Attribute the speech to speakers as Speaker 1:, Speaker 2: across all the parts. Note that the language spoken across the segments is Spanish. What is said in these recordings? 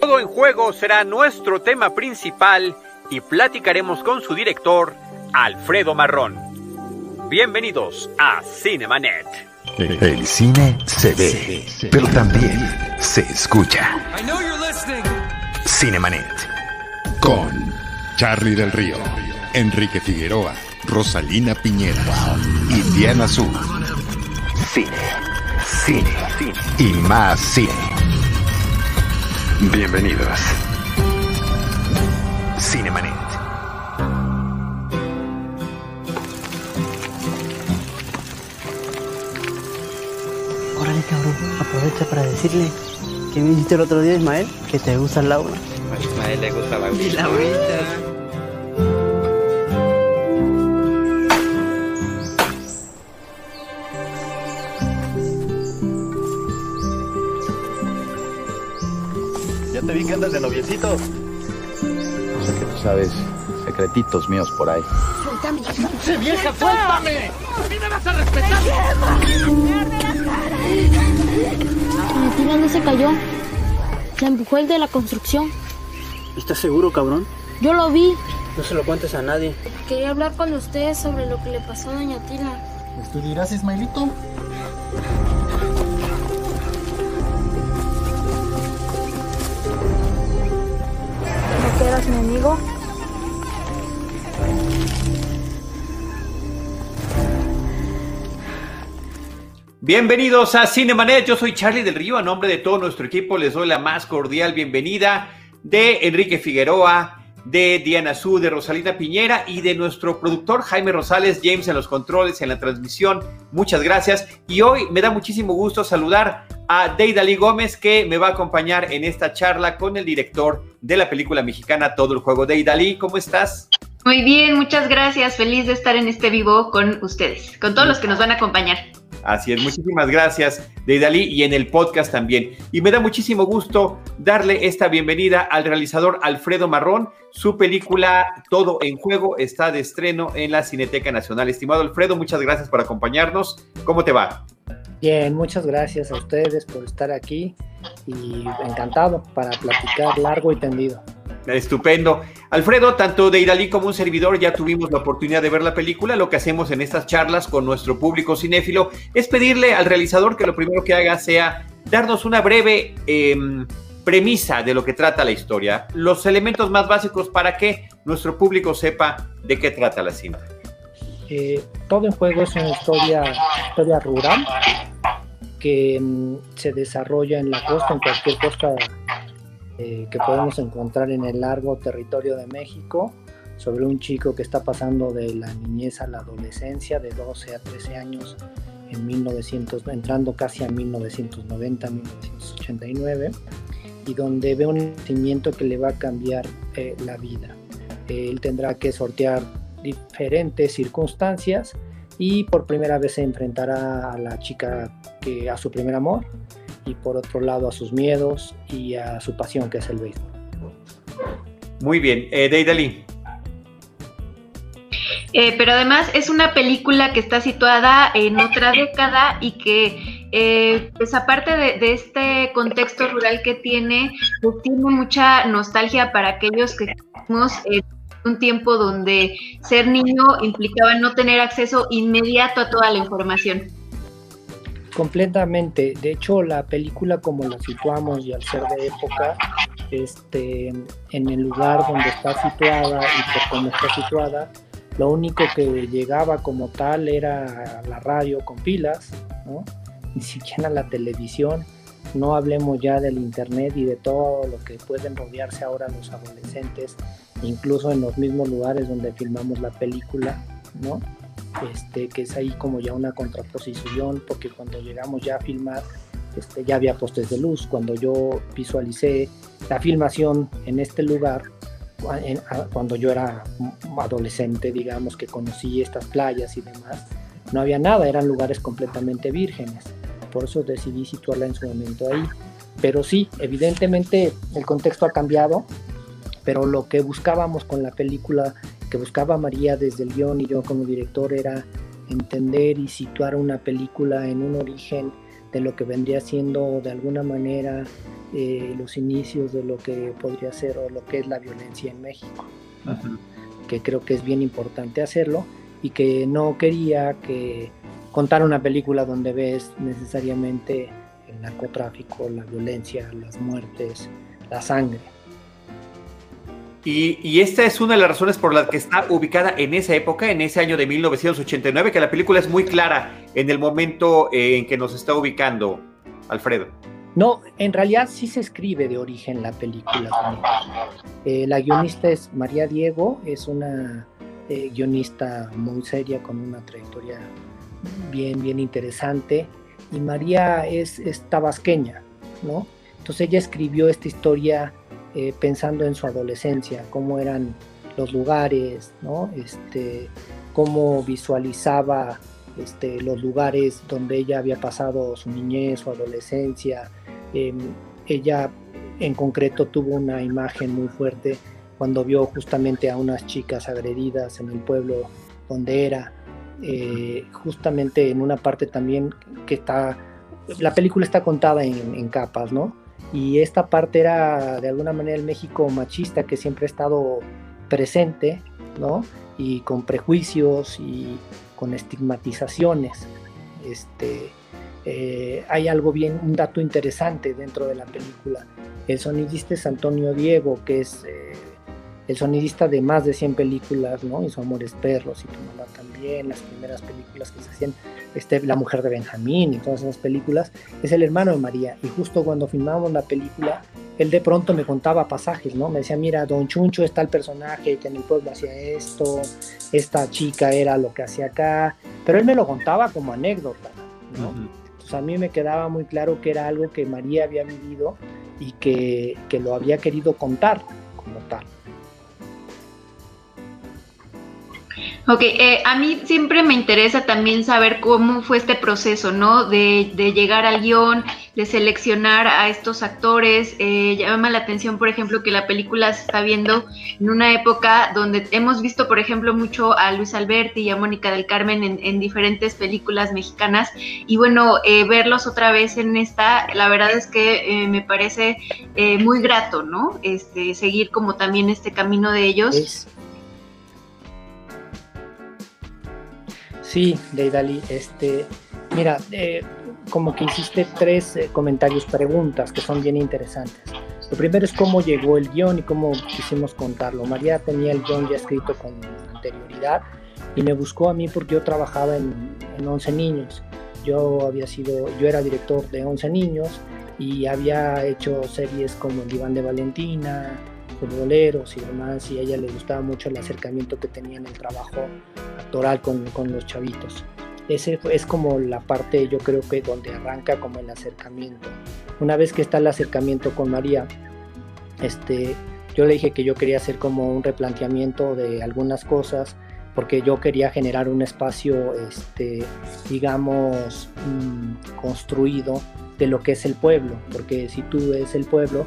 Speaker 1: Todo en juego será nuestro tema principal y platicaremos con su director, Alfredo Marrón. Bienvenidos a Cinemanet.
Speaker 2: El cine se ve, pero también se escucha. Cinemanet. Con Charlie del Río, Enrique Figueroa, Rosalina Piñera y Diana Azul. Cine, cine, cine y más cine. Bienvenidos. Cinemanet.
Speaker 3: Órale, cabrón, aprovecha para decirle que me dijiste el otro día, Ismael, que te gusta Laura.
Speaker 4: A Ismael le gusta la
Speaker 3: Y Laurita.
Speaker 5: Te vi que andas de noviecito.
Speaker 6: Sé que tú sabes secretitos míos por ahí.
Speaker 5: vieja, suéltame!
Speaker 7: Valentina no se cayó. La empujó el de la construcción.
Speaker 3: ¿Estás seguro, cabrón?
Speaker 7: Yo lo vi.
Speaker 3: No se lo cuentes a nadie.
Speaker 7: Quería hablar con ustedes sobre lo que le pasó a Doña Tila.
Speaker 5: Pues tú dirás, Ismaelito.
Speaker 1: Bienvenidos a Cinemanet, yo soy Charlie del Río, a nombre de todo nuestro equipo les doy la más cordial bienvenida de Enrique Figueroa, de Diana Su, de Rosalina Piñera y de nuestro productor Jaime Rosales, James en los controles, en la transmisión. Muchas gracias. Y hoy me da muchísimo gusto saludar a Deidali Gómez, que me va a acompañar en esta charla con el director de la película mexicana Todo el Juego. Deidali, ¿cómo estás?
Speaker 8: Muy bien, muchas gracias. Feliz de estar en este vivo con ustedes, con todos los que nos van a acompañar.
Speaker 1: Así es, muchísimas gracias, Deidali, y en el podcast también. Y me da muchísimo gusto darle esta bienvenida al realizador Alfredo Marrón. Su película Todo en Juego está de estreno en la Cineteca Nacional. Estimado Alfredo, muchas gracias por acompañarnos. ¿Cómo te va?
Speaker 9: Bien, muchas gracias a ustedes por estar aquí y encantado para platicar largo y tendido.
Speaker 1: Estupendo. Alfredo, tanto de Iralí como un servidor ya tuvimos la oportunidad de ver la película. Lo que hacemos en estas charlas con nuestro público cinéfilo es pedirle al realizador que lo primero que haga sea darnos una breve eh, premisa de lo que trata la historia, los elementos más básicos para que nuestro público sepa de qué trata la cinta.
Speaker 9: Eh, todo en juego es una historia, rural que mm, se desarrolla en la costa, en cualquier costa eh, que podemos encontrar en el largo territorio de México, sobre un chico que está pasando de la niñez a la adolescencia, de 12 a 13 años, en 1900, entrando casi a 1990, 1989, y donde ve un nacimiento que le va a cambiar eh, la vida. él tendrá que sortear diferentes circunstancias y por primera vez se enfrentará a la chica que a su primer amor y por otro lado a sus miedos y a su pasión que es el béisbol.
Speaker 1: Muy bien, eh, Deidali.
Speaker 8: Eh, pero además es una película que está situada en otra década y que, eh, pues aparte de, de, este contexto rural que tiene, pues tiene mucha nostalgia para aquellos que estamos en un tiempo donde ser niño implicaba no tener acceso inmediato a toda la información.
Speaker 9: Completamente. De hecho, la película como la situamos y al ser de época, este, en el lugar donde está situada y por cómo está situada, lo único que llegaba como tal era la radio con pilas, ¿no? ni siquiera la televisión. No hablemos ya del internet y de todo lo que pueden rodearse ahora los adolescentes, incluso en los mismos lugares donde filmamos la película, ¿no? Este, que es ahí como ya una contraposición, porque cuando llegamos ya a filmar, este, ya había postes de luz. Cuando yo visualicé la filmación en este lugar, en, a, cuando yo era adolescente, digamos, que conocí estas playas y demás, no había nada, eran lugares completamente vírgenes. Por eso decidí situarla en su momento ahí. Pero sí, evidentemente el contexto ha cambiado, pero lo que buscábamos con la película que buscaba María desde el guion y yo como director era entender y situar una película en un origen de lo que vendría siendo de alguna manera eh, los inicios de lo que podría ser o lo que es la violencia en México, que creo que es bien importante hacerlo y que no quería que contar una película donde ves necesariamente el narcotráfico, la violencia, las muertes, la sangre.
Speaker 1: Y, esta es una de las razones por las que está ubicada en esa época, en ese año de 1989, que la película es muy clara en el momento eh, en que nos está ubicando, Alfredo.
Speaker 9: No, en realidad sí se escribe de origen la película. Eh, la guionista es María Diego, es una eh, guionista muy seria con una trayectoria bien, bien interesante. Y María es, es tabasqueña, ¿no? Entonces ella escribió esta historia eh, pensando en su adolescencia, cómo eran los lugares, ¿no? Este, cómo visualizaba este, los lugares donde ella había pasado su niñez, su adolescencia. Em, ella en concreto tuvo una imagen muy fuerte cuando vio justamente a unas chicas agredidas en el pueblo donde era, eh, justamente en una parte también que está, la película está contada en, en capas, ¿no? Y esta parte era de alguna manera el México machista que siempre ha estado presente, ¿no? Y con prejuicios y con estigmatizaciones. Este, eh, hay algo bien, un dato interesante dentro de la película. El sonidista es Antonio Diego, que es eh, el sonidista de más de 100 películas, ¿no? Hizo Amores Perros y Tu Mamá también, las primeras películas que se hacían, este, La Mujer de Benjamín y todas esas películas, es el hermano de María. Y justo cuando filmábamos la película, él de pronto me contaba pasajes, ¿no? Me decía, mira, Don Chuncho está el personaje que en el pueblo hacía esto, esta chica era lo que hacía acá, pero él me lo contaba como anécdota, ¿no? Entonces a mí me quedaba muy claro que era algo que María había vivido y que, que lo había querido contar como tal.
Speaker 8: Ok, eh, a mí siempre me interesa también saber cómo fue este proceso, ¿no? De, llegar al guion, de seleccionar a estos actores. Eh, llama la atención, por ejemplo, que la película se está viendo en una época donde hemos visto, por ejemplo, mucho a Luis Alberti y a Mónica del Carmen en, diferentes películas mexicanas. Y bueno, eh, verlos otra vez en esta, la verdad es que me parece muy grato, ¿no? Este, seguir como también este camino de ellos.
Speaker 9: Sí, Deidali, este, mira, eh, como que hiciste tres eh, comentarios, preguntas que son bien interesantes. Lo primero es cómo llegó el guion y cómo quisimos contarlo. María tenía el guion ya escrito con anterioridad y me buscó a mí porque yo trabajaba en, en 11 niños. Yo había sido, yo era director de 11 niños y había hecho series como El Diván de Valentina, futboleros y demás, y a ella le gustaba mucho el acercamiento que tenía en el trabajo actoral con, con los chavitos. Ese es como la parte, yo creo que donde arranca como el acercamiento. Una vez que está el acercamiento con María, este, yo le dije que yo quería hacer como un replanteamiento de algunas cosas, porque yo quería generar un espacio, este, digamos, mm, construido de lo que es el pueblo, porque si tú ves el pueblo,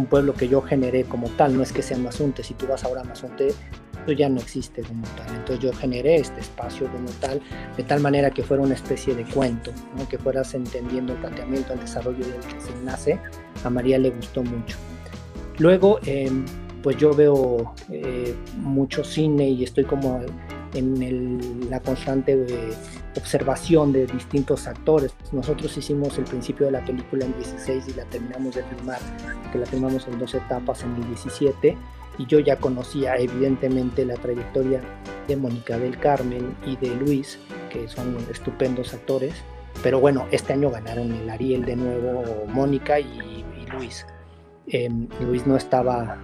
Speaker 9: un pueblo que yo generé como tal, no es que sea Mazunte, si tú vas ahora a Mazunte, eso ya no existe como tal, entonces yo generé este espacio como tal, de tal manera que fuera una especie de cuento, que fueras entendiendo el planteamiento, el desarrollo del que se nace, a María le gustó mucho. Luego, em, pues yo veo eh, mucho cine y estoy como en la constante de observación de distintos actores. Nosotros hicimos el principio de la película en 16 y la terminamos de filmar, que la filmamos en dos etapas en el 17 y yo ya conocía evidentemente la trayectoria de Mónica del Carmen y de Luis, que son estupendos actores, pero bueno, este año ganaron el Ariel de nuevo Mónica y, Luis. Em, Luis no estaba,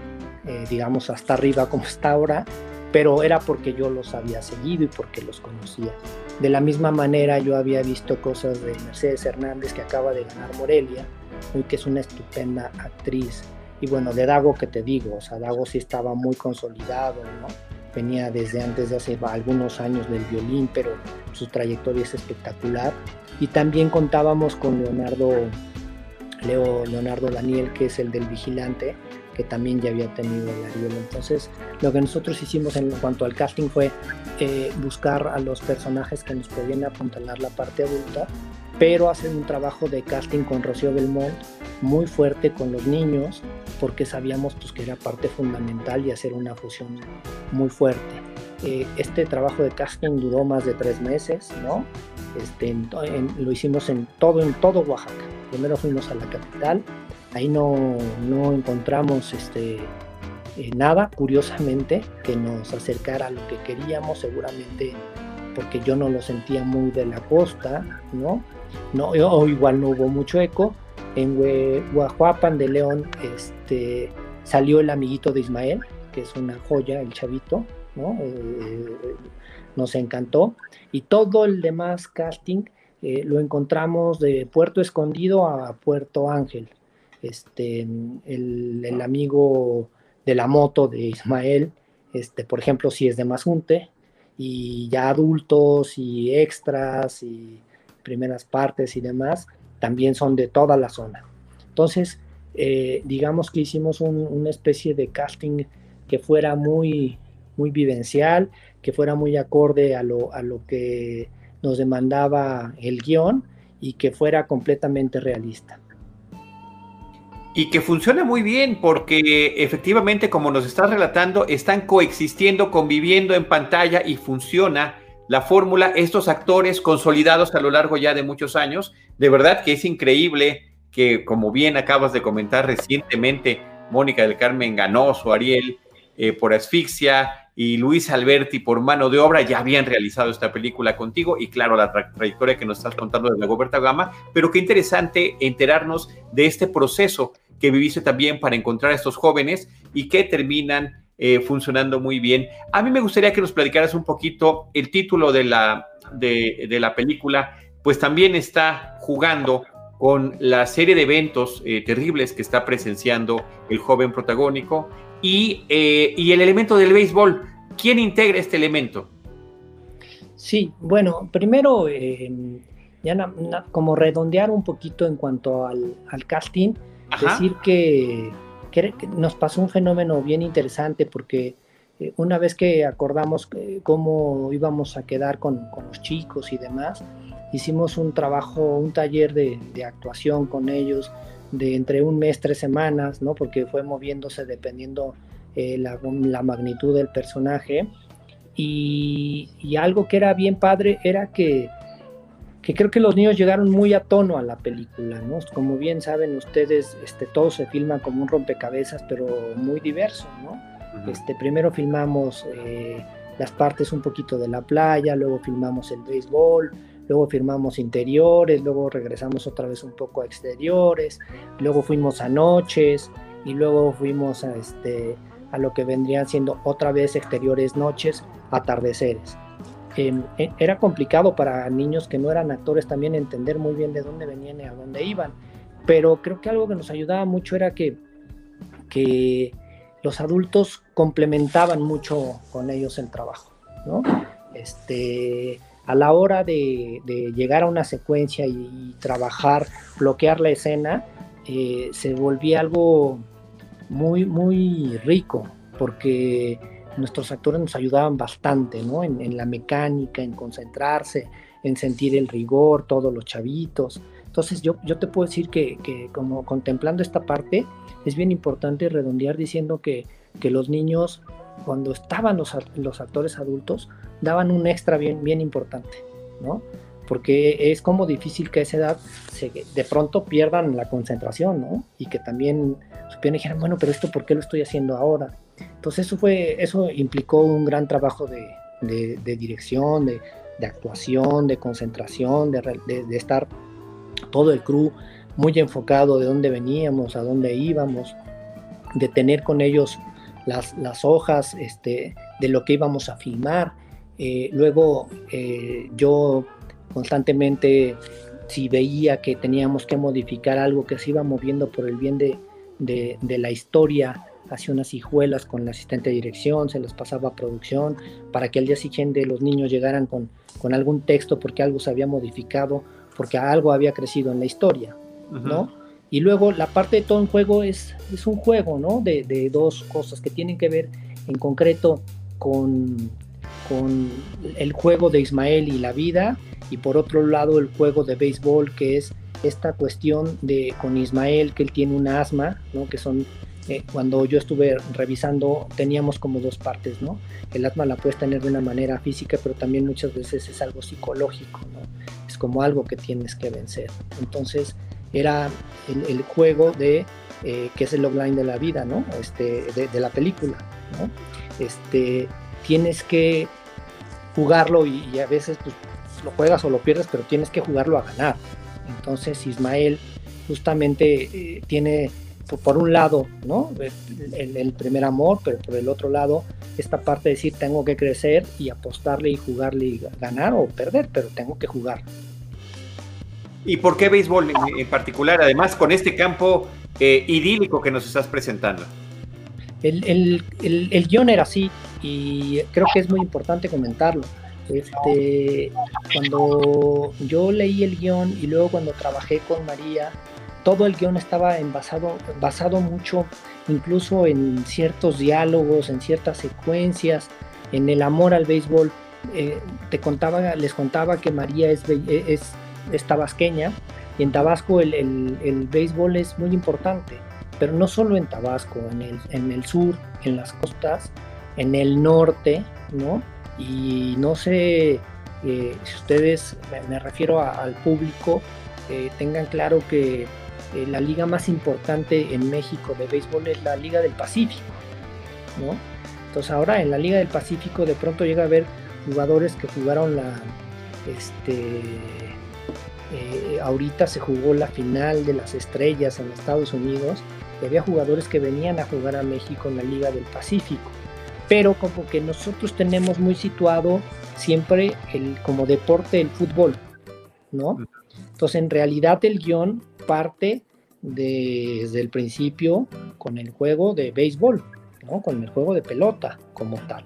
Speaker 9: eh, digamos, hasta arriba como está ahora, pero era porque yo los había seguido y porque los conocía. De la misma manera yo había visto cosas de Mercedes Hernández que acaba de ganar Morelia, y que es una estupenda actriz. Y bueno, de Dago que te digo, o sea, Dago sí estaba muy consolidado. Venía desde antes de hace algunos años del violín, pero su trayectoria es espectacular. Y también contábamos con Leonardo, Leo, Leonardo Daniel, que es el del Vigilante, que también ya había tenido el Ariel. Entonces, lo que nosotros hicimos en cuanto al casting fue eh, buscar a los personajes que nos podían apuntalar la parte adulta pero hacen un trabajo de casting con Rocío Belmont muy fuerte con los niños, porque sabíamos pues, que era parte fundamental y hacer una fusión muy fuerte. Eh, este trabajo de casting duró más de tres meses, ¿no? Este, lo hicimos en todo, en todo Oaxaca. Primero fuimos a la capital, ahí no, encontramos este, eh, nada, curiosamente, que nos acercara a lo que queríamos, seguramente porque yo no lo sentía muy de la costa, ¿no? no o igual no hubo mucho eco. En Guajuapan de León este, salió el amiguito de Ismael, que es una joya, el chavito, ¿no? Eh, nos encantó. Y todo el demás casting eh, lo encontramos de Puerto Escondido a Puerto Ángel. Este, el, amigo de la moto de Ismael, este, por ejemplo, si es de Mazunte, y ya adultos y extras y primeras partes y demás, también son de toda la zona. Entonces, eh, digamos que hicimos una especie de casting que fuera muy, muy vivencial, que fuera muy acorde a lo, a lo que nos demandaba el guion y que fuera completamente realista.
Speaker 1: Y que funciona muy bien porque efectivamente, como nos estás relatando, están coexistiendo, conviviendo en pantalla y funciona la fórmula, estos actores consolidados a lo largo ya de muchos años. De verdad que es increíble que, como bien acabas de comentar recientemente, Mónica del Carmen Ganoso, Ariel eh, por asfixia y Luis Alberti por mano de obra ya habían realizado esta película contigo y claro la trayectoria que nos estás contando de la Goberta Gama, pero qué interesante enterarnos de este proceso que viviste también para encontrar a estos jóvenes y que terminan eh, funcionando muy bien. A mí me gustaría que nos platicaras un poquito el título de la, de, la película, pues también está jugando con la serie de eventos eh, terribles que está presenciando el joven protagónico y, eh, y el elemento del béisbol. ¿Quién integra este elemento?
Speaker 9: Sí, bueno, primero, ya como redondear un poquito en cuanto al, al casting, decir que, nos pasó un fenómeno bien interesante porque eh, una vez que acordamos cómo íbamos a quedar con, los chicos y demás, hicimos un trabajo, un taller de, actuación con ellos de entre un mes, tres semanas, ¿no? porque fue moviéndose dependiendo eh, la, magnitud del personaje. y, algo que era bien padre era que que creo que los niños llegaron muy a tono a la película, ¿no? Como bien saben ustedes, este, todo se filma como un rompecabezas, pero muy diverso, ¿no? este, primero filmamos eh, las partes un poquito de la playa, luego filmamos el béisbol, luego filmamos interiores, luego regresamos otra vez un poco a exteriores, luego fuimos a noches y luego fuimos a, este, a lo que vendrían siendo otra vez exteriores noches, atardeceres. Em, e, era complicado para niños que no eran actores también entender muy bien de dónde venían y a dónde iban. Pero creo que algo que nos ayudaba mucho era que, que los adultos complementaban mucho con ellos el trabajo, ¿no? Este, a la hora de, llegar a una secuencia y, trabajar, bloquear la escena, eh, se volvía algo muy, muy rico, porque nuestros actores nos ayudaban bastante, ¿no? En, la mecánica, en concentrarse, en sentir el rigor, todos los chavitos. Entonces yo, yo te puedo decir que, como contemplando esta parte, es bien importante redondear diciendo que, que los niños, cuando estaban los, los, actores adultos, daban un extra bien, bien importante, ¿no? Porque es como difícil que a esa edad se, de pronto pierdan la concentración, ¿no? Y que también supieran dijeran, bueno, pero esto, ¿por qué lo estoy haciendo ahora? Entonces eso, fue, eso implicó un gran trabajo de, dirección, de, actuación, de concentración, de, estar todo el crew muy enfocado de dónde veníamos, a dónde íbamos, de tener con ellos las, hojas este, de lo que íbamos a filmar. Eh, luego eh, yo constantemente, si veía que teníamos que modificar algo que se iba moviendo por el bien de la historia, hacía unas hijuelas con la asistente de dirección, se las pasaba a producción, para que al día siguiente los niños llegaran con, con algún texto porque algo se había modificado, porque algo había crecido en la historia, ¿no? Y luego la parte de todo un juego es, es un juego, ¿no? De, de, dos cosas que tienen que ver en concreto con con el juego de Ismael y la vida, y por otro lado el juego de béisbol, que es esta cuestión de con Ismael, que él tiene un asma, ¿no? que son eh, cuando yo estuve revisando teníamos como dos partes, ¿no? El asma la puedes tener de una manera física, pero también muchas veces es algo psicológico, ¿no? Es como algo que tienes que vencer. Entonces era el, juego de, eh, que es el logline de la vida, ¿no? Este, de, la película, ¿no? Este, tienes que jugarlo y, a veces pues, lo juegas o lo pierdes, pero tienes que jugarlo a ganar. Entonces Ismael justamente eh, tiene por un lado, ¿no? El, primer amor, pero por el otro lado, esta parte de decir tengo que crecer y apostarle y jugarle y ganar o perder, pero tengo que jugar.
Speaker 1: ¿Y por qué béisbol en, particular? Además, con este campo eh, idílico que nos estás presentando.
Speaker 9: El, el, guion era así y creo que es muy importante comentarlo. Este, cuando yo leí el guion y luego cuando trabajé con María, todo el guion estaba envasado, basado mucho incluso en ciertos diálogos, en ciertas secuencias, en el amor al béisbol. Eh, te contaba, les contaba que María es, es, tabasqueña y en Tabasco el, béisbol es muy importante, pero no solo en Tabasco, en el, en el sur, en las costas, en el norte, ¿no? Y no sé eh, si ustedes, me, refiero al público, eh, tengan claro que eh, la liga más importante en México de béisbol es la Liga del Pacífico, ¿no? Entonces ahora en la Liga del Pacífico de pronto llega a haber jugadores que jugaron la, este, eh, ahorita se jugó la final de las estrellas en Estados Unidos y había jugadores que venían a jugar a México en la Liga del Pacífico. Pero como que nosotros tenemos muy situado siempre el, como deporte el fútbol, ¿no? Entonces en realidad el guion parte desde el principio con el juego de béisbol, ¿no? con el juego de pelota como tal.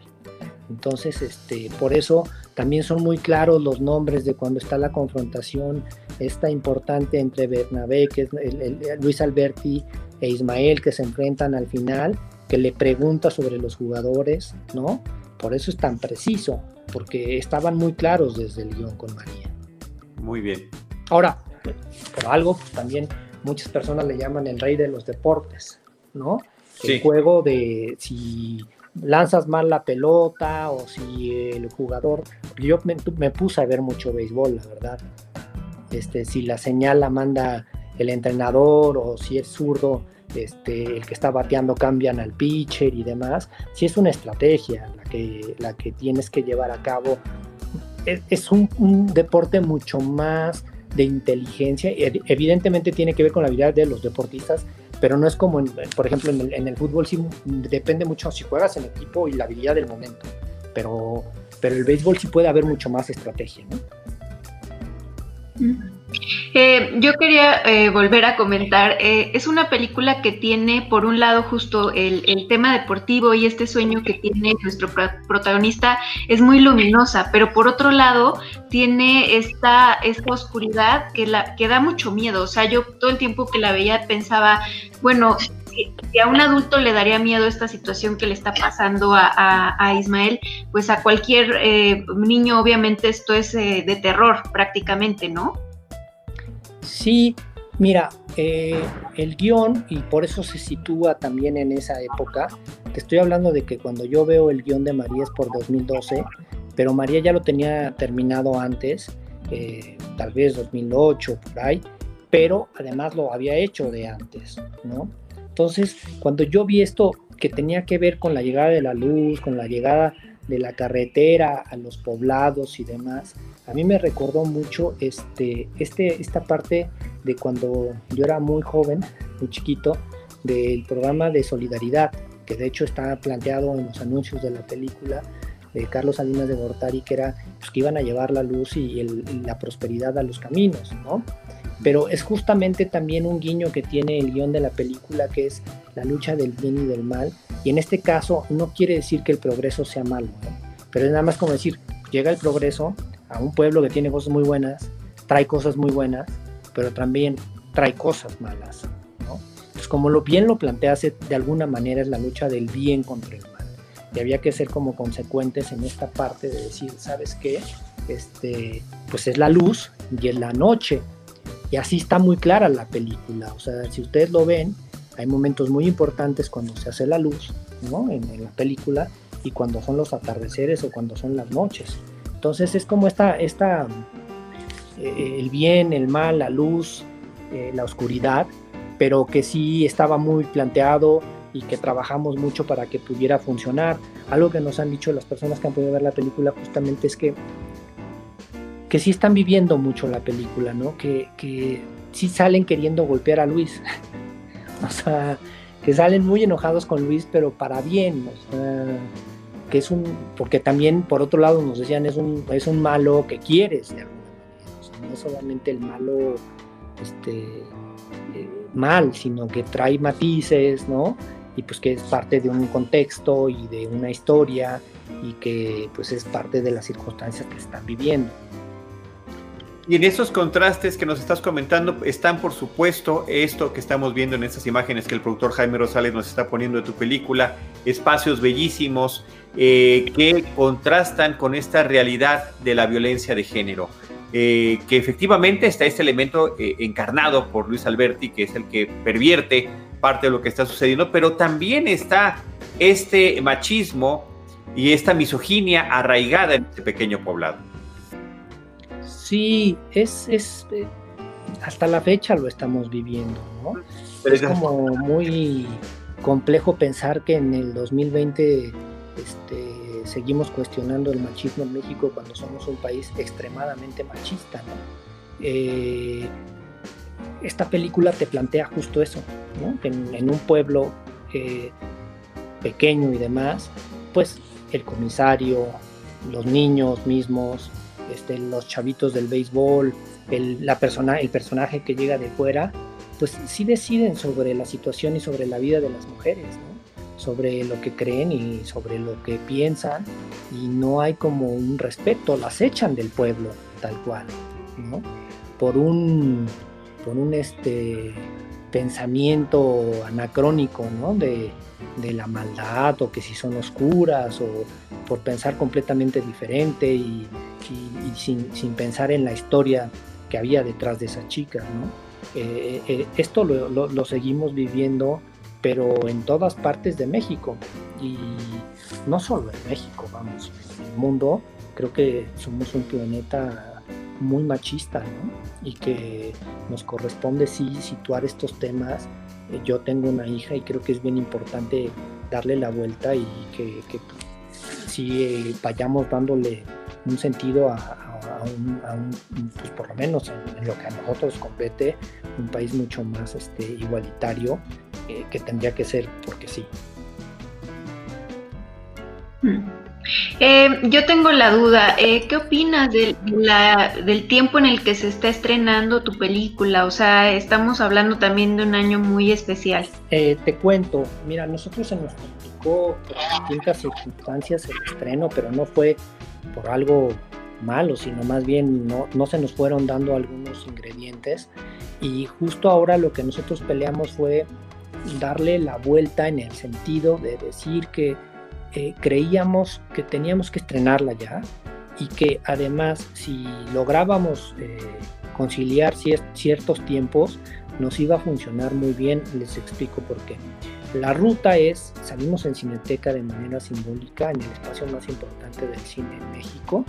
Speaker 9: Entonces, este, por eso también son muy claros los nombres de cuando está la confrontación esta importante entre Bernabé, que es Luis Alberti, e Ismael, que se enfrentan al final, que le pregunta sobre los jugadores, ¿no? Por eso es tan preciso, porque estaban muy claros desde el guion con María.
Speaker 1: Muy bien.
Speaker 9: Ahora, por algo, también muchas personas le llaman el rey de los deportes, ¿no? El juego de si lanzas mal la pelota o si el jugador, yo me, puse a ver mucho béisbol, la verdad. Este, si la señal la manda el entrenador o si es zurdo, este, el que está bateando cambian al pitcher y demás. Si es una estrategia la que, la que tienes que llevar a cabo. Es, un deporte mucho más de inteligencia. Evidentemente tiene que ver con la habilidad de los deportistas, pero no es como, por ejemplo, en el, fútbol sí depende mucho si juegas en equipo y la habilidad del momento. Pero, pero el béisbol sí puede haber mucho más estrategia, ¿no?
Speaker 8: Eh, yo quería eh, volver a comentar, eh, es una película que tiene por un lado justo el, tema deportivo y este sueño que tiene nuestro protagonista es muy luminosa, pero por otro lado tiene esta, esta oscuridad que, la, que da mucho miedo, o sea, yo todo el tiempo que la veía pensaba, bueno, si a un adulto le daría miedo esta situación que le está pasando a, Ismael, pues a cualquier niño obviamente esto es de terror prácticamente, ¿no?
Speaker 9: Sí, mira, eh, el guion, y por eso se sitúa también en esa época, te estoy hablando de que cuando yo veo el guion de María es por 2012, pero María ya lo tenía terminado antes, eh, tal vez 2008, por ahí, pero además lo había hecho de antes, ¿no? Entonces, cuando yo vi esto que tenía que ver con la llegada de la luz, con la llegada de la carretera a los poblados y demás, a mí me recordó mucho este, este, esta parte de cuando yo era muy joven, muy chiquito, del programa de solidaridad, que de hecho está planteado en los anuncios de la película de Carlos Salinas de Gortari, que era pues, que iban a llevar la luz y, la prosperidad a los caminos, ¿no? Pero es justamente también un guiño que tiene el guion de la película, que es la lucha del bien y del mal, y en este caso no quiere decir que el progreso sea malo, pero es nada más como decir, llega el progreso, a un pueblo que tiene cosas muy buenas, trae cosas muy buenas, pero también trae cosas malas. ¿no? Como lo bien lo planteas de alguna manera es la lucha del bien contra el mal. y había que ser como consecuentes en esta parte de decir, ¿sabes qué? Este, pues es la luz y es la noche. Y así está muy clara la película. O sea, si ustedes lo ven, hay momentos muy importantes cuando se hace la luz, ¿no? En, en la película y cuando son los atardeceres o cuando son las noches. Entonces es como esta, esta eh, el bien, el mal, la luz, eh, la oscuridad, pero que sí estaba muy planteado y que trabajamos mucho para que pudiera funcionar. Algo que nos han dicho las personas que han podido ver la película justamente es que, que sí están viviendo mucho la película, ¿no? Que, que sí salen queriendo golpear a Luis. o sea, que salen muy enojados con Luis, pero para bien. O sea, que es un, porque también por otro lado nos decían es un, es un malo que quieres de alguna manera, o sea, no es solamente el malo este, eh, mal, sino que trae matices, ¿no? Y pues que es parte de un contexto y de una historia y que pues es parte de las circunstancias que están viviendo.
Speaker 1: Y en esos contrastes que nos estás comentando están, por supuesto, esto que estamos viendo en estas imágenes que el productor Jaime Rosales nos está poniendo de tu película, espacios bellísimos eh, que contrastan con esta realidad de la violencia de género. Eh, que efectivamente está este elemento eh, encarnado por Luis Alberti, que es el que pervierte parte de lo que está sucediendo, pero también está este machismo y esta misoginia arraigada en este pequeño poblado.
Speaker 9: Sí, es, es eh, hasta la fecha lo estamos viviendo, ¿no?
Speaker 1: Pero
Speaker 9: es como muy complejo pensar que en el 2020 este, seguimos cuestionando el machismo en México cuando somos un país extremadamente machista, ¿no? Eh, esta película te plantea justo eso, ¿no? En un pueblo eh, pequeño y demás, pues el comisario, los niños mismos, este, los chavitos del béisbol, el, la persona, el personaje que llega de fuera, pues sí deciden sobre la situación y sobre la vida de las mujeres, ¿no? sobre lo que creen y sobre lo que piensan, y no hay como un respeto, las echan del pueblo, tal cual, por un, por un este, pensamiento anacrónico ¿no? De la maldad o que si son oscuras o por pensar completamente diferente y, sin, pensar en la historia que había detrás de esa chica. ¿no? Eh, eh, esto lo, seguimos viviendo, pero en todas partes de México y no solo en México, vamos, en el mundo creo que somos un planeta muy machista y que nos corresponde sí situar estos temas. Yo tengo una hija y creo que es bien importante darle la vuelta y que, que si eh, vayamos dándole un sentido a, un, pues por lo menos en, lo que a nosotros compete, un país mucho más este, igualitario, eh, que tendría que ser porque sí.
Speaker 8: Eh, yo tengo la duda, eh, ¿qué opinas de del tiempo en el que se está estrenando tu película? O sea, estamos hablando también de un año muy especial.
Speaker 9: Eh, te cuento, mira, nosotros se nos complicó por distintas circunstancias el estreno, pero no fue por algo malo, sino más bien no, no se nos fueron dando algunos ingredientes y justo ahora lo que nosotros peleamos fue darle la vuelta en el sentido de decir que eh, creíamos que teníamos que estrenarla ya y que además si lográbamos eh, conciliar ciertos tiempos nos iba a funcionar muy bien, les explico por qué. La ruta es, salimos en Cineteca de manera simbólica, en el espacio más importante del cine en México,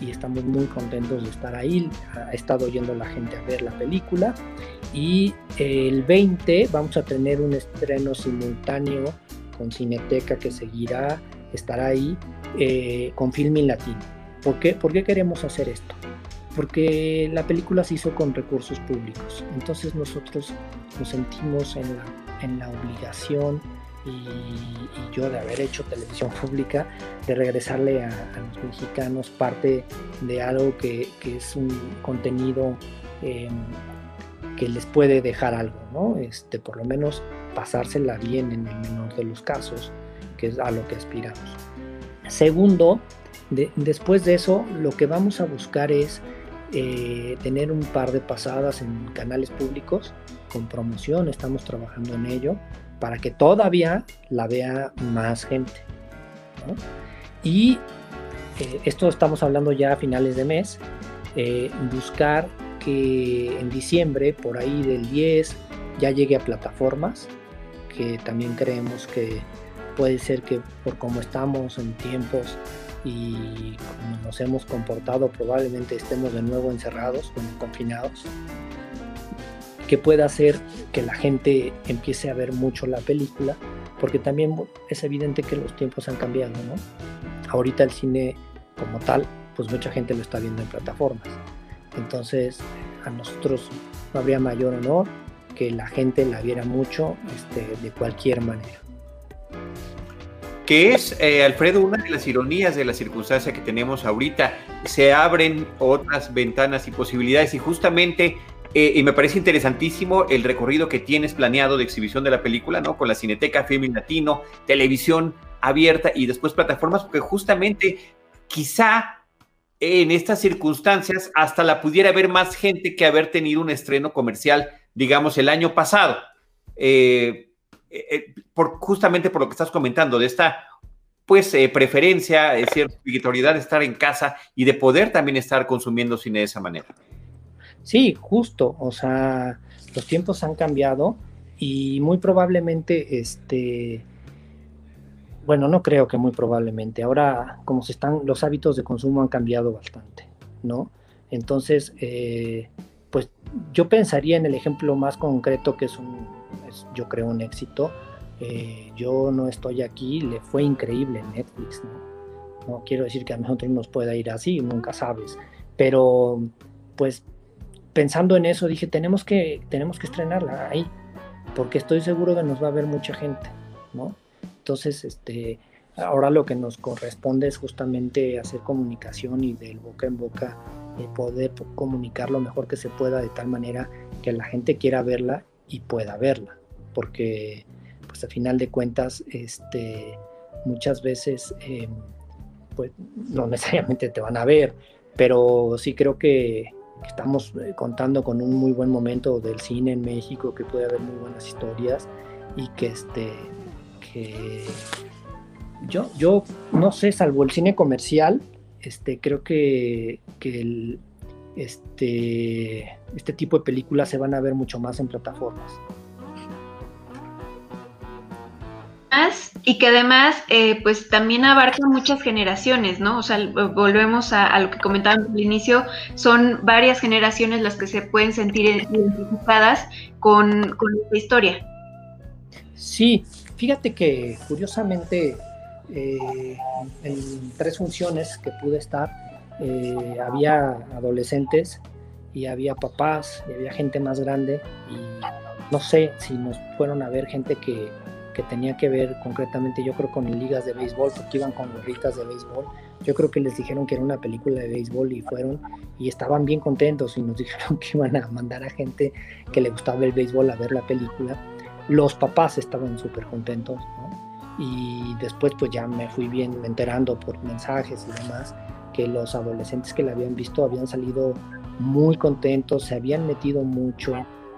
Speaker 9: y estamos muy contentos de estar ahí. Ha estado yendo la gente a ver la película. Y el 20 vamos a tener un estreno simultáneo con Cineteca que seguirá, estará ahí, eh, con Filmin Latino. ¿Por qué? ¿Por qué queremos hacer esto? Porque la película se hizo con recursos públicos. Entonces nosotros nos sentimos en la, en la obligación y, yo de haber hecho televisión pública, de regresarle a, los mexicanos parte de algo que, que es un contenido eh, que les puede dejar algo, ¿no? Este, por lo menos pasársela bien en el menor de los casos, que es a lo que aspiramos. Segundo, de, después de eso, lo que vamos a buscar es eh, tener un par de pasadas en canales públicos con promoción, estamos trabajando en ello, para que todavía la vea más gente. Y eh, esto estamos hablando ya a finales de mes, eh, buscar que en diciembre, por ahí del 10, ya llegue a plataformas, que también creemos que puede ser que por cómo estamos en tiempos y como nos hemos comportado, probablemente estemos de nuevo encerrados, confinados, que pueda hacer que la gente empiece a ver mucho la película, porque también es evidente que los tiempos han cambiado, ¿no? Ahorita el cine como tal, pues mucha gente lo está viendo en plataformas. Entonces, a nosotros no habría mayor honor que la gente la viera mucho este, de cualquier manera.
Speaker 1: Que es, eh, Alfredo, una de las ironías de la circunstancia que tenemos ahorita. Se abren otras ventanas y posibilidades y justamente, eh, y me parece interesantísimo el recorrido que tienes planeado de exhibición de la película, ¿no? Con la Cineteca Film Latino, televisión abierta y después plataformas, porque justamente quizá en estas circunstancias hasta la pudiera ver más gente que haber tenido un estreno comercial, digamos, el año pasado. Eh, eh, por, justamente por lo que estás comentando, de esta pues eh, preferencia, cierta obligatoriedad de estar en casa y de poder también estar consumiendo cine de esa manera.
Speaker 9: Sí, justo, o sea, los tiempos han cambiado y muy probablemente este bueno, no creo que muy probablemente. Ahora, como se están, los hábitos de consumo han cambiado bastante, ¿no? Entonces, eh, pues yo pensaría en el ejemplo más concreto que es un, yo creo, un éxito. Eh, yo no estoy aquí, le fue increíble Netflix, ¿no? No quiero decir que a nosotros nos pueda ir así, nunca sabes. Pero, pues, pensando en eso, dije, tenemos que, tenemos que estrenarla ahí, porque estoy seguro que nos va a ver mucha gente, ¿no? Entonces, este, ahora lo que nos corresponde es justamente hacer comunicación y del boca en boca eh, poder comunicar lo mejor que se pueda de tal manera que la gente quiera verla y pueda verla, porque pues a final de cuentas, este, muchas veces em, pues no necesariamente te van a ver, pero sí creo que, estamos eh, contando con un muy buen momento del cine en México, que puede haber muy buenas historias y que este yo, yo no sé, salvo el cine comercial, este, creo que, este, este tipo de películas se van a ver mucho más en plataformas.
Speaker 8: y que además eh, pues también abarca muchas generaciones, ¿no? O sea, volvemos a, lo que comentábamos al inicio, son varias generaciones las que se pueden sentir identificadas con, con esta historia.
Speaker 9: Sí, Fíjate que curiosamente eh, en tres funciones que pude estar eh, había adolescentes y había papás y había gente más grande y no sé si nos fueron a ver gente que, que tenía que ver concretamente yo creo con ligas de béisbol porque iban con gorritas de béisbol. Yo creo que les dijeron que era una película de béisbol y fueron y estaban bien contentos y nos dijeron que iban a mandar a gente que le gustaba el béisbol a ver la película los papás estaban súper contentos, Y después pues ya me fui bien enterando por mensajes y demás que los adolescentes que la habían visto habían salido muy contentos, se habían metido mucho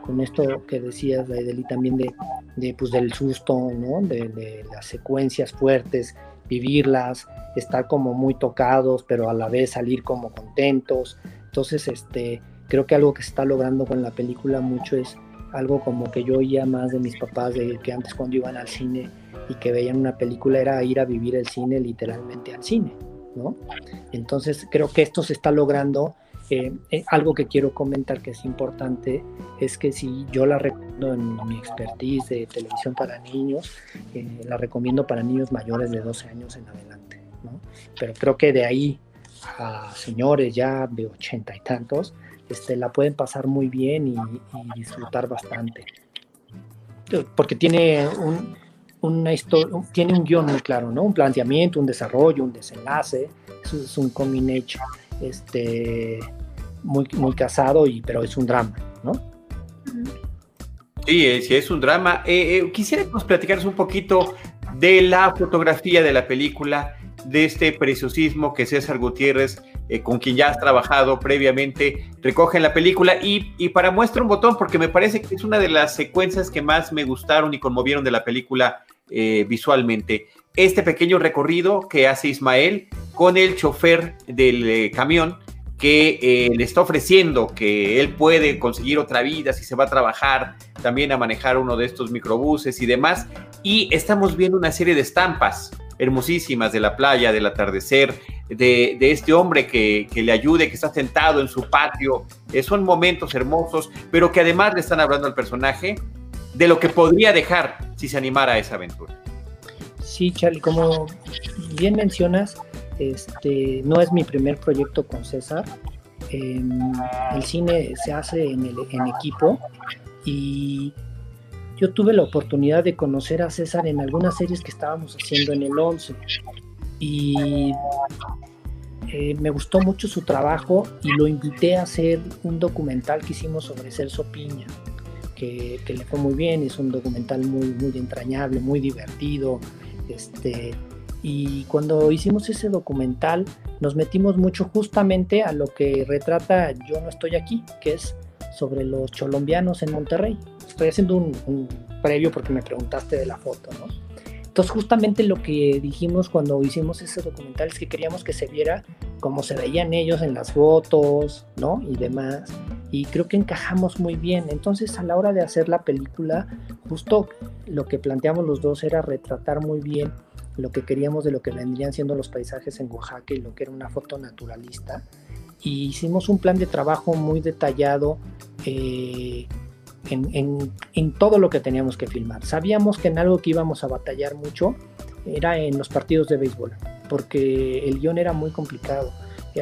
Speaker 9: con esto que decías, Deli, también de, de, pues, del susto, ¿no? De, de, las secuencias fuertes, vivirlas, estar como muy tocados, pero a la vez salir como contentos. Entonces, este, creo que algo que se está logrando con la película mucho es algo como que yo oía más de mis papás, de que antes cuando iban al cine y que veían una película era ir a vivir el cine literalmente al cine, ¿no? Entonces creo que esto se está logrando. Eh, eh, algo que quiero comentar que es importante es que si yo la recomiendo en mi expertise de televisión para niños, eh, la recomiendo para niños mayores de 12 años en adelante, ¿no? Pero creo que de ahí a señores ya de ochenta y tantos, este, la pueden pasar muy bien y, disfrutar bastante. Porque tiene un, una tiene un guion muy claro, ¿no? Un planteamiento, un desarrollo, un desenlace. Es, un coming este, muy, muy casado, y, pero es un drama, ¿no?
Speaker 1: Sí, sí, es un drama. Eh, eh, quisiera un poquito de la fotografía de la película, de este preciosismo que César Gutiérrez eh, con quien ya has trabajado previamente, recoge la película y, y, para muestra un botón, porque me parece que es una de las secuencias que más me gustaron y conmovieron de la película eh, visualmente. Este pequeño recorrido que hace Ismael con el chofer del eh, camión que le está ofreciendo que él puede conseguir otra vida si se va a trabajar también a manejar uno de estos microbuses y demás. Y estamos viendo una serie de estampas hermosísimas de la playa, del atardecer, de, este hombre que, le ayude, que está sentado en su patio. Eh, son momentos hermosos, pero que además le están hablando al personaje de lo que podría dejar si se animara a esa aventura.
Speaker 9: Sí, Charlie, como bien mencionas, este, no es mi primer proyecto con César. Em, el cine se hace en, equipo y yo tuve la oportunidad de conocer a César en algunas series que estábamos haciendo en el 11 y eh, me gustó mucho su trabajo y lo invité a hacer un documental que hicimos sobre Celso Piña, que, le fue muy bien, es un documental muy, muy entrañable, muy divertido, este, y cuando hicimos ese documental nos metimos mucho justamente a lo que retrata Yo no estoy aquí, que es sobre los cholombianos en Monterrey. Estoy haciendo un, previo porque me preguntaste de la foto, ¿no? Entonces justamente lo que dijimos cuando hicimos ese documental es que queríamos que se viera cómo se veían ellos en las fotos, ¿no? Y demás. Y creo que encajamos muy bien. Entonces a la hora de hacer la película, justo lo que planteamos los dos era retratar muy bien lo que queríamos de lo que vendrían siendo los paisajes en Oaxaca y lo que era una foto naturalista. Y hicimos un plan de trabajo muy detallado eh, en, todo lo que teníamos que filmar. Sabíamos que en algo que íbamos a batallar mucho era en los partidos de béisbol, porque el guion era muy complicado.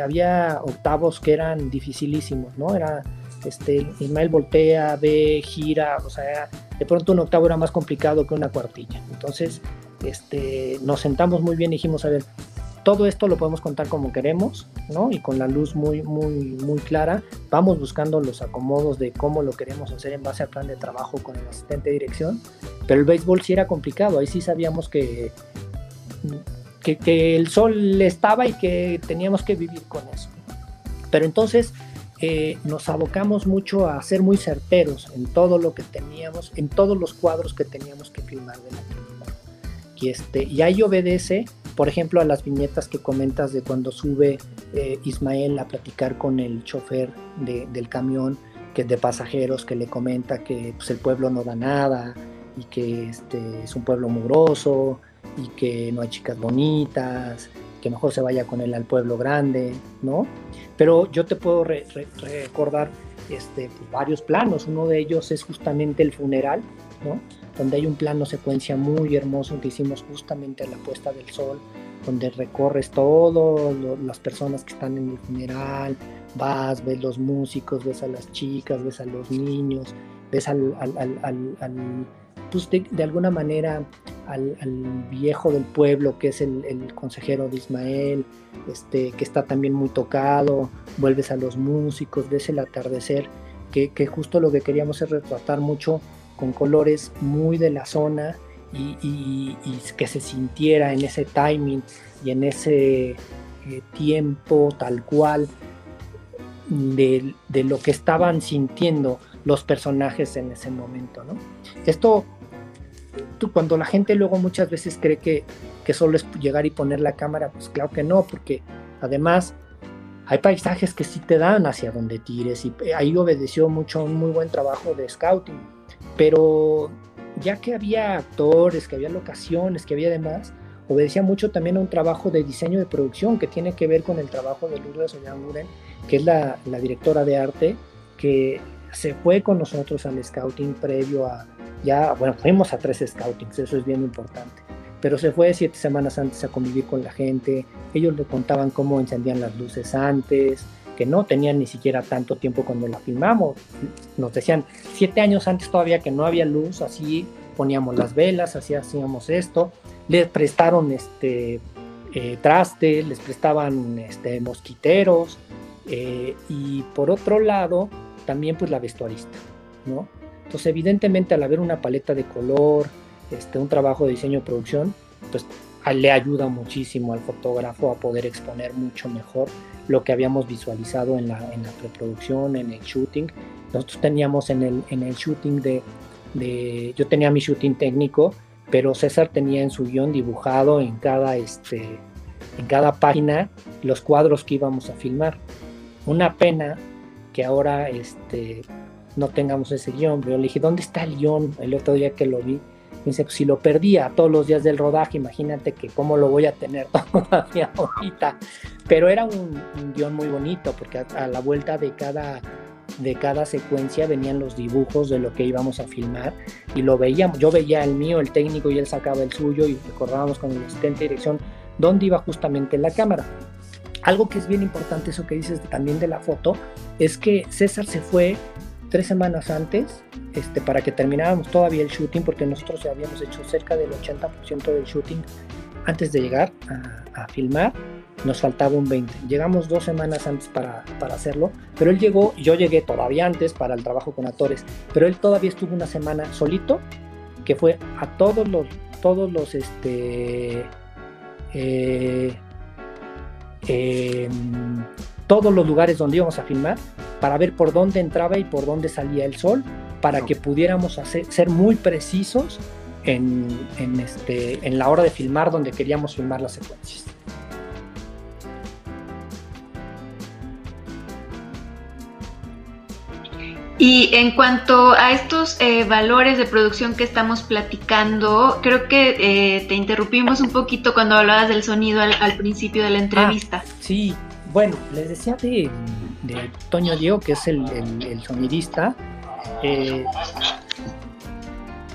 Speaker 9: Había octavos que eran dificilísimos, ¿no? Era este, Ismael voltea, ve, gira, o sea, de pronto un octavo era más complicado que una cuartilla. Entonces, este, nos sentamos muy bien y dijimos, a ver, todo esto lo podemos contar como queremos, ¿no? Y con la luz muy, muy, muy clara, vamos buscando los acomodos de cómo lo queremos hacer en base al plan de trabajo con el asistente de dirección, pero el béisbol sí era complicado, ahí sí sabíamos que, que, el sol estaba y que teníamos que vivir con eso. Pero entonces eh, nos abocamos mucho a ser muy certeros en todo lo que teníamos, en todos los cuadros que teníamos que filmar de la y, este, y ahí obedece, por ejemplo, a las viñetas que comentas de cuando sube eh, Ismael a platicar con el chofer del camión que de pasajeros que le comenta que pues, el pueblo no da nada y que este, es un pueblo mugroso y que no hay chicas bonitas, que mejor se vaya con él al pueblo grande, ¿no? Pero yo te puedo recordar este, pues, varios planos. Uno de ellos es justamente el funeral, ¿no? Donde hay un plano secuencia muy hermoso que hicimos justamente a la puesta del sol, donde recorres todas las personas que están en el funeral, vas, ves los músicos, ves a las chicas, ves a los niños, ves al, pues de, alguna manera al, viejo del pueblo que es el, consejero de Ismael, este, que está también muy tocado, vuelves a los músicos, ves el atardecer, que, que justo lo que queríamos es retratar mucho con colores muy de la zona y, que se sintiera en ese timing y en ese eh, tiempo tal cual de, lo que estaban sintiendo los personajes en ese momento. ¿no? Esto, cuando la gente luego muchas veces cree que, que solo es llegar y poner la cámara, pues claro que no, porque además hay paisajes que sí te dan hacia donde tires y ahí obedeció mucho un muy buen trabajo de scouting pero ya que había actores, que había locaciones, que había demás, obedecía mucho también a un trabajo de diseño de producción que tiene que ver con el trabajo de Lourdes Ollanguren, que es la, directora de arte, que se fue con nosotros al scouting previo a, ya, bueno, fuimos a tres scoutings, eso es bien importante, pero se fue siete semanas antes a convivir con la gente, ellos le contaban cómo encendían las luces antes, que no tenían ni siquiera tanto tiempo cuando la filmamos. Nos decían siete años antes todavía que no había luz, así poníamos las velas, así hacíamos esto. Les prestaron este eh, traste, les prestaban este, mosquiteros eh, y por otro lado también pues la vestuarista, ¿no? Entonces evidentemente al haber una paleta de color, este, un trabajo de diseño y producción, pues le ayuda muchísimo al fotógrafo a poder exponer mucho mejor lo que habíamos visualizado en la, en la preproducción, en el shooting. Nosotros teníamos en el, en el shooting de, de, yo tenía mi shooting técnico, pero César tenía en su guion dibujado en cada, este, en cada página los cuadros que íbamos a filmar. Una pena que ahora este, no tengamos ese guion. Pero le dije, ¿dónde está el guion? El otro día que lo vi, dice, pues si lo perdía todos los días del rodaje, imagínate que cómo lo voy a tener todavía ahorita. Pero era un, guion muy bonito, porque a, la vuelta de cada, de cada secuencia venían los dibujos de lo que íbamos a filmar y lo veíamos. Yo veía el mío, el técnico, y él sacaba el suyo y recordábamos con el asistente de dirección dónde iba justamente la cámara. Algo que es bien importante, eso que dices también de la foto, es que César se fue tres semanas antes este, para que termináramos todavía el shooting, porque nosotros habíamos hecho cerca del 80% del shooting antes de llegar a, filmar, nos faltaba un 20. Llegamos dos semanas antes para, para, hacerlo, pero él llegó, yo llegué todavía antes para el trabajo con actores, pero él todavía estuvo una semana solito, que fue a todos los, todos los, este, eh, em, todos los lugares donde íbamos a filmar para ver por dónde entraba y por dónde salía el sol, para que pudiéramos hacer, ser muy precisos en, este, en la hora de filmar donde queríamos filmar las secuencias.
Speaker 8: Y en cuanto a estos eh, valores de producción que estamos platicando, creo que eh, te interrumpimos un poquito cuando hablabas del sonido al, principio de la entrevista.
Speaker 9: Ah, sí, bueno, les decía de, Toño Diego, que es el, sonidista. Eh,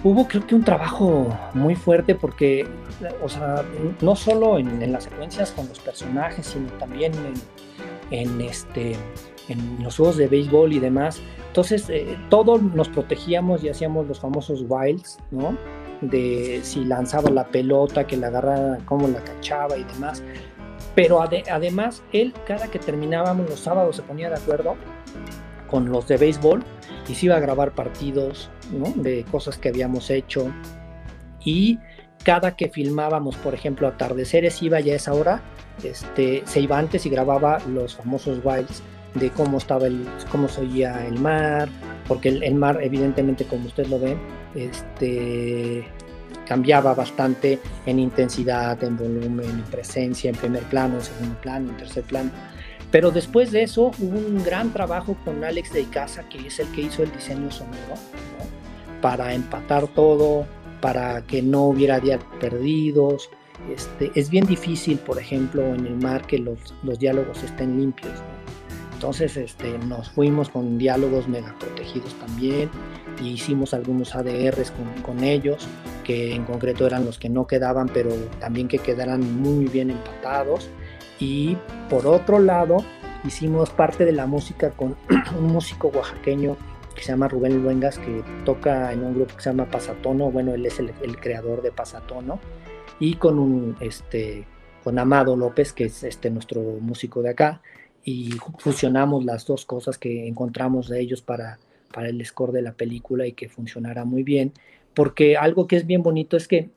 Speaker 9: hubo creo que un trabajo muy fuerte porque, o sea, no solo en, las secuencias con los personajes, sino también en, este, en los juegos de béisbol y demás. Entonces, eh, todos nos protegíamos y hacíamos los famosos wilds, ¿no? De si lanzaba la pelota, que la agarraba, cómo la cachaba y demás. Pero además, él, cada que terminábamos los sábados, se ponía de acuerdo con los de béisbol y se iba a grabar partidos de cosas que habíamos hecho. Y cada que filmábamos, por ejemplo, atardeceres, iba ya a esa hora, este, se iba antes y grababa los famosos wilds de cómo estaba el, cómo se oía el mar, porque el, el mar, evidentemente, como ustedes lo ven, este, cambiaba bastante en intensidad, en volumen, en presencia, en primer plano, en segundo plano, en tercer plano. Pero después de eso hubo un gran trabajo con Alex de Casa, que es el que hizo el diseño sonoro, para empatar todo, para que no hubiera días perdidos. Este, es bien difícil, por ejemplo, en el mar que los, los diálogos estén limpios. Entonces este, nos fuimos con diálogos mega protegidos también y hicimos algunos ADRs con, con ellos que en concreto eran los que no quedaban, pero también que quedaran muy bien empatados. Y por otro lado, hicimos parte de la música con un músico oaxaqueño que se llama Rubén Luengas, que toca en un grupo que se llama Pasatono, bueno, él es el, creador de Pasatono, y con un, este, con Amado López, que es este, nuestro músico de acá, y fusionamos las dos cosas que encontramos de ellos para, para el score de la película y que funcionara muy bien porque algo que es bien bonito es que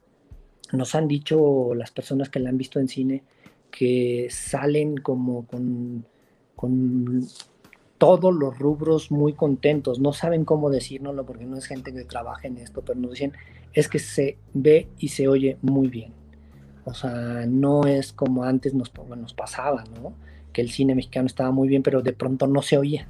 Speaker 9: nos han dicho las personas que la han visto en cine que salen como con, todos los rubros muy contentos, no saben cómo decírnoslo porque no es gente que trabaja en esto, pero nos dicen es que se ve y se oye muy bien. O sea, no es como antes nos, nos pasaba, ¿no? Que el cine mexicano estaba muy bien, pero de pronto no se oía.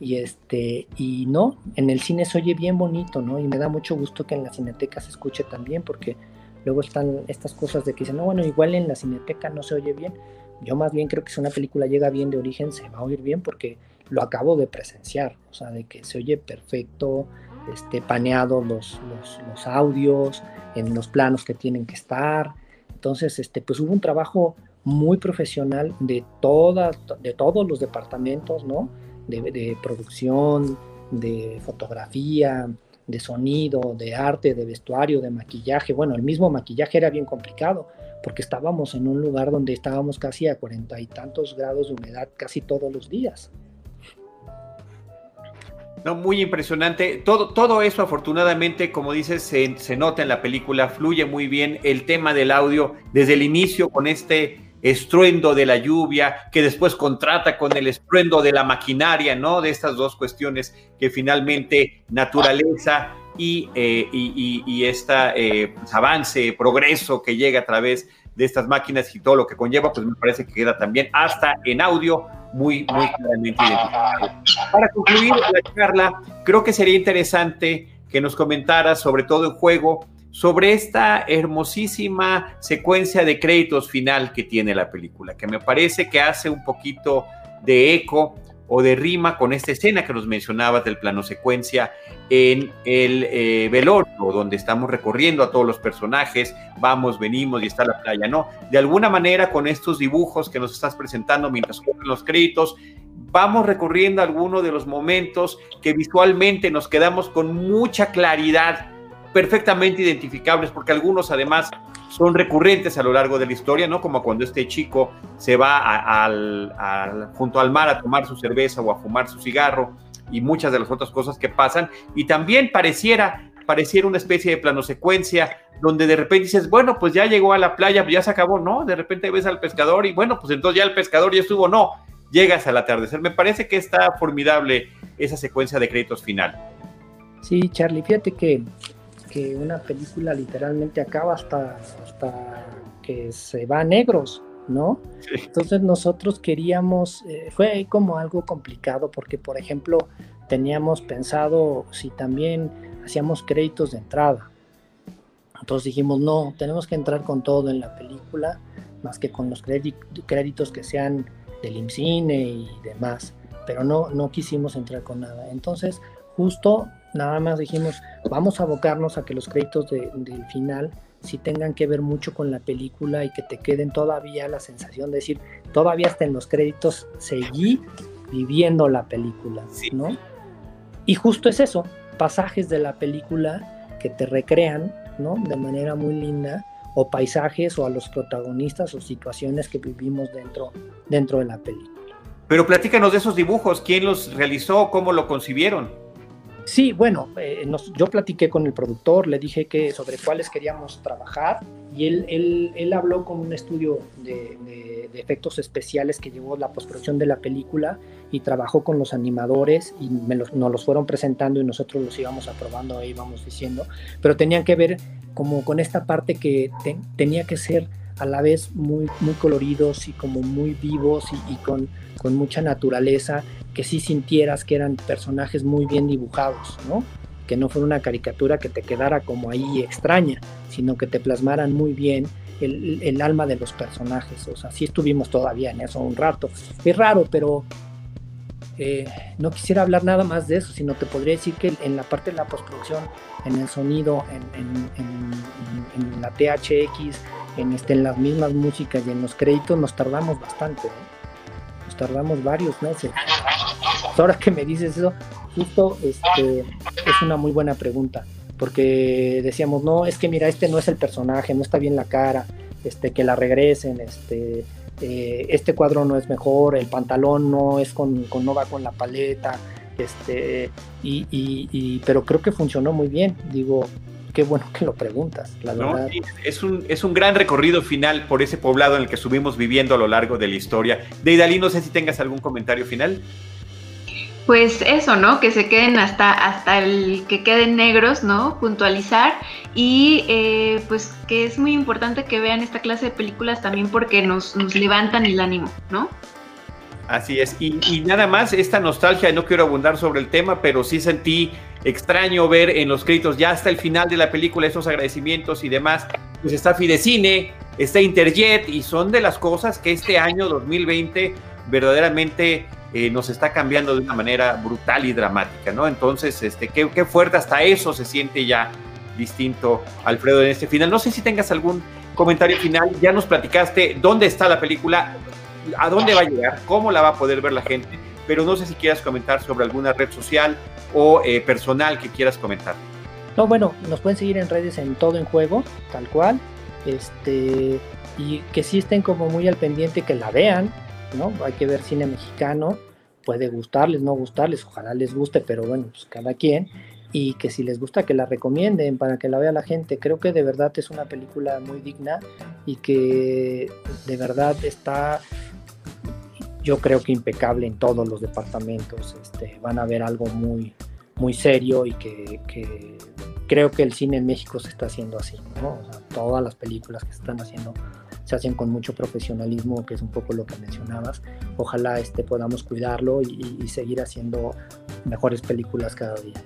Speaker 9: Y este, y no, en el cine se oye bien bonito, ¿no? Y me da mucho gusto que en la cineteca se escuche también, porque luego están estas cosas de que dicen, no, bueno, igual en la cineteca no se oye bien. Yo más bien creo que si una película llega bien de origen, se va a oír bien porque lo acabo de presenciar, o sea, de que se oye perfecto, este, paneado los, los, los audios, en los planos que tienen que estar. Entonces, este, pues hubo un trabajo muy profesional de todas, de todos los departamentos, ¿no? de, producción, de fotografía, de sonido, de arte, de vestuario, de maquillaje. Bueno, el mismo maquillaje era bien complicado porque estábamos en un lugar donde estábamos casi a cuarenta y tantos grados de humedad casi todos los días.
Speaker 1: No, muy impresionante. Todo, todo eso, afortunadamente, como dices, se, se nota en la película, fluye muy bien el tema del audio desde el inicio con este estruendo de la lluvia, que después contrata con el estruendo de la maquinaria, ¿no? De estas dos cuestiones que finalmente naturaleza y, eh, y, este avance, progreso que llega a través de estas máquinas y todo lo que conlleva, pues me parece que queda también hasta en audio muy, muy claramente identificado. Para concluir la charla, creo que sería interesante que nos comentara, sobre todo en juego, sobre esta hermosísima secuencia de créditos final que tiene la película, que me parece que hace un poquito de eco o de rima con esta escena que nos mencionabas del plano secuencia en el eh, velorio, donde estamos recorriendo a todos los personajes, vamos, venimos y está la playa, ¿no? De alguna manera, con estos dibujos que nos estás presentando mientras corren los créditos, vamos recorriendo algunos de los momentos que visualmente nos quedamos con mucha claridad, perfectamente identificables, porque algunos además son recurrentes a lo largo de la historia, ¿no? Como cuando este chico se va junto al mar a tomar su cerveza o a fumar su cigarro y muchas de las otras cosas que pasan. Y también pareciera, pareciera una especie de plano secuencia donde de repente dices, bueno, pues ya llegó a la playa, ya se acabó, ¿no? De repente ves al pescador y bueno, pues entonces ya el pescador ya estuvo, no, llegas al atardecer. Me parece que está formidable esa secuencia de créditos final.
Speaker 9: Sí, Charlie, fíjate que que una película literalmente acaba hasta, hasta que se va a negros, ¿no? Entonces nosotros queríamos, eh, fue como algo complicado porque, por ejemplo, teníamos pensado si también hacíamos créditos de entrada. Entonces dijimos, no, tenemos que entrar con todo en la película, más que con los créditos que sean del IMCINE y demás, pero no, no quisimos entrar con nada. Entonces, justo nada más dijimos, vamos a abocarnos a que los créditos del final sí tengan que ver mucho con la película y que te queden todavía la sensación de decir, todavía hasta en los créditos seguí viviendo la película, ¿no? Y justo es eso, pasajes de la película que te recrean, ¿no? De manera muy linda, o paisajes o a los protagonistas o situaciones que vivimos dentro, dentro de la película.
Speaker 1: Pero platícanos de esos dibujos, ¿quién los realizó? ¿Cómo lo concibieron?
Speaker 9: Sí, bueno, eh, yo platiqué con el productor, le dije que sobre cuáles queríamos trabajar y él, él, él habló con un estudio de, efectos especiales que llevó la postproducción de la película y trabajó con los animadores y nos los fueron presentando y nosotros los íbamos aprobando, ahí íbamos diciendo, pero tenían que ver como con esta parte que tenía que ser a la vez muy, muy coloridos y como muy vivos y, con, con mucha naturaleza que sí sintieras que eran personajes muy bien dibujados, ¿no? Que no fuera una caricatura que te quedara como ahí extraña, sino que te plasmaran muy bien el, alma de los personajes. O sea, sí estuvimos todavía en eso un rato. Es raro, pero eh, no quisiera hablar nada más de eso, sino te podría decir que en la parte de la postproducción, en el sonido, en, la THX, en, este, en las mismas músicas y en los créditos, nos tardamos bastante. ¿eh? Nos tardamos varios meses. Ahora que me dices eso, justo este, es una muy buena pregunta, porque decíamos, no, es que mira, este no es el personaje, no está bien la cara, este, que la regresen, este, eh, este cuadro no es mejor, el pantalón no es con, con no va con la paleta, este, y, y, pero creo que funcionó muy bien, digo, qué bueno que lo preguntas, la verdad.
Speaker 1: es, un, es un gran recorrido final por ese poblado en el que estuvimos viviendo a lo largo de la historia. Deidali, no sé si tengas algún comentario final
Speaker 8: pues eso, ¿no? Que se queden hasta, hasta el que queden negros, ¿no? Puntualizar y eh, pues que es muy importante que vean esta clase de películas también porque nos, nos levantan el ánimo, ¿no?
Speaker 1: Así es, y, nada más esta nostalgia, no quiero abundar sobre el tema, pero sí sentí extraño ver en los créditos ya hasta el final de la película esos agradecimientos y demás, pues está Fidecine, está Interjet y son de las cosas que este año 2020 verdaderamente eh, nos está cambiando de una manera brutal y dramática, ¿no? Entonces, este, qué, fuerte, hasta eso se siente ya distinto, Alfredo, en este final. No sé si tengas algún comentario final, ya nos platicaste dónde está la película, a dónde va a llegar, cómo la va a poder ver la gente, pero no sé si quieras comentar sobre alguna red social o eh, personal que quieras comentar.
Speaker 9: No, bueno, nos pueden seguir en redes en todo en juego, tal cual, este, y que sí estén como muy al pendiente, que la vean, ¿no? Hay que ver cine mexicano, puede gustarles, no gustarles, ojalá les guste, pero bueno, pues cada quien. Y que si les gusta, que la recomienden para que la vea la gente. Creo que de verdad es una película muy digna y que de verdad está, yo creo que impecable en todos los departamentos. Este, van a ver algo muy, muy serio y que, creo que el cine en México se está haciendo así, ¿no? Todas las películas que se están haciendo se hacen con mucho profesionalismo, que es un poco lo que mencionabas. Ojalá este, podamos cuidarlo y, y seguir haciendo mejores películas cada día.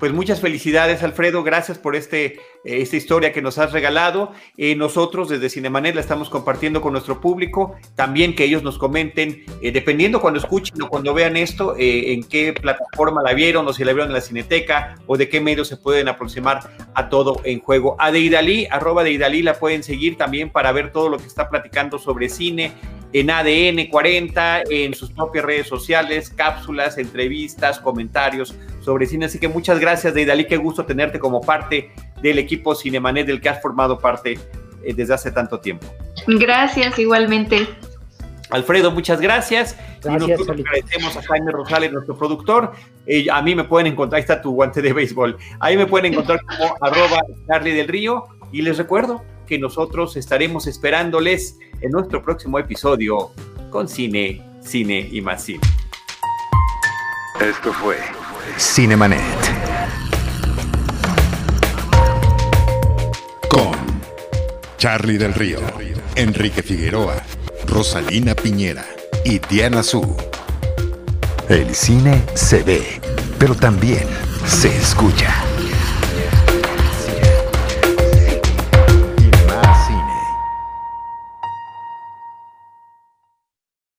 Speaker 1: Pues muchas felicidades, Alfredo. Gracias por este, eh, esta historia que nos has regalado. Eh, nosotros desde Cinemanet la estamos compartiendo con nuestro público. También que ellos nos comenten, eh, dependiendo cuando escuchen o cuando vean esto, en qué plataforma la vieron o si la vieron en la Cineteca o de qué medios se pueden aproximar a todo en juego. A Deidali, arroba Deidali, la pueden seguir también para ver todo lo que está platicando sobre cine en ADN 40, en sus propias redes sociales, cápsulas, entrevistas, comentarios sobre cine. Así que muchas gracias, Deidali, qué gusto tenerte como parte del equipo Cinemanet del que has formado parte eh, desde hace tanto tiempo.
Speaker 8: Gracias, igualmente.
Speaker 1: Alfredo, muchas gracias.
Speaker 9: Gracias,
Speaker 1: y nosotros agradecemos a Jaime Rosales, nuestro productor. Eh, a mí me pueden encontrar, ahí está tu guante de béisbol. Ahí me pueden encontrar como arroba Charlie del Río. Y les recuerdo que nosotros estaremos esperándoles en nuestro próximo episodio con Cine, Cine y más Cine.
Speaker 2: Esto fue Cinemanet. Con Charlie del Río, Enrique Figueroa, Rosalina Piñera y Diana Su. El cine se ve, pero también se escucha.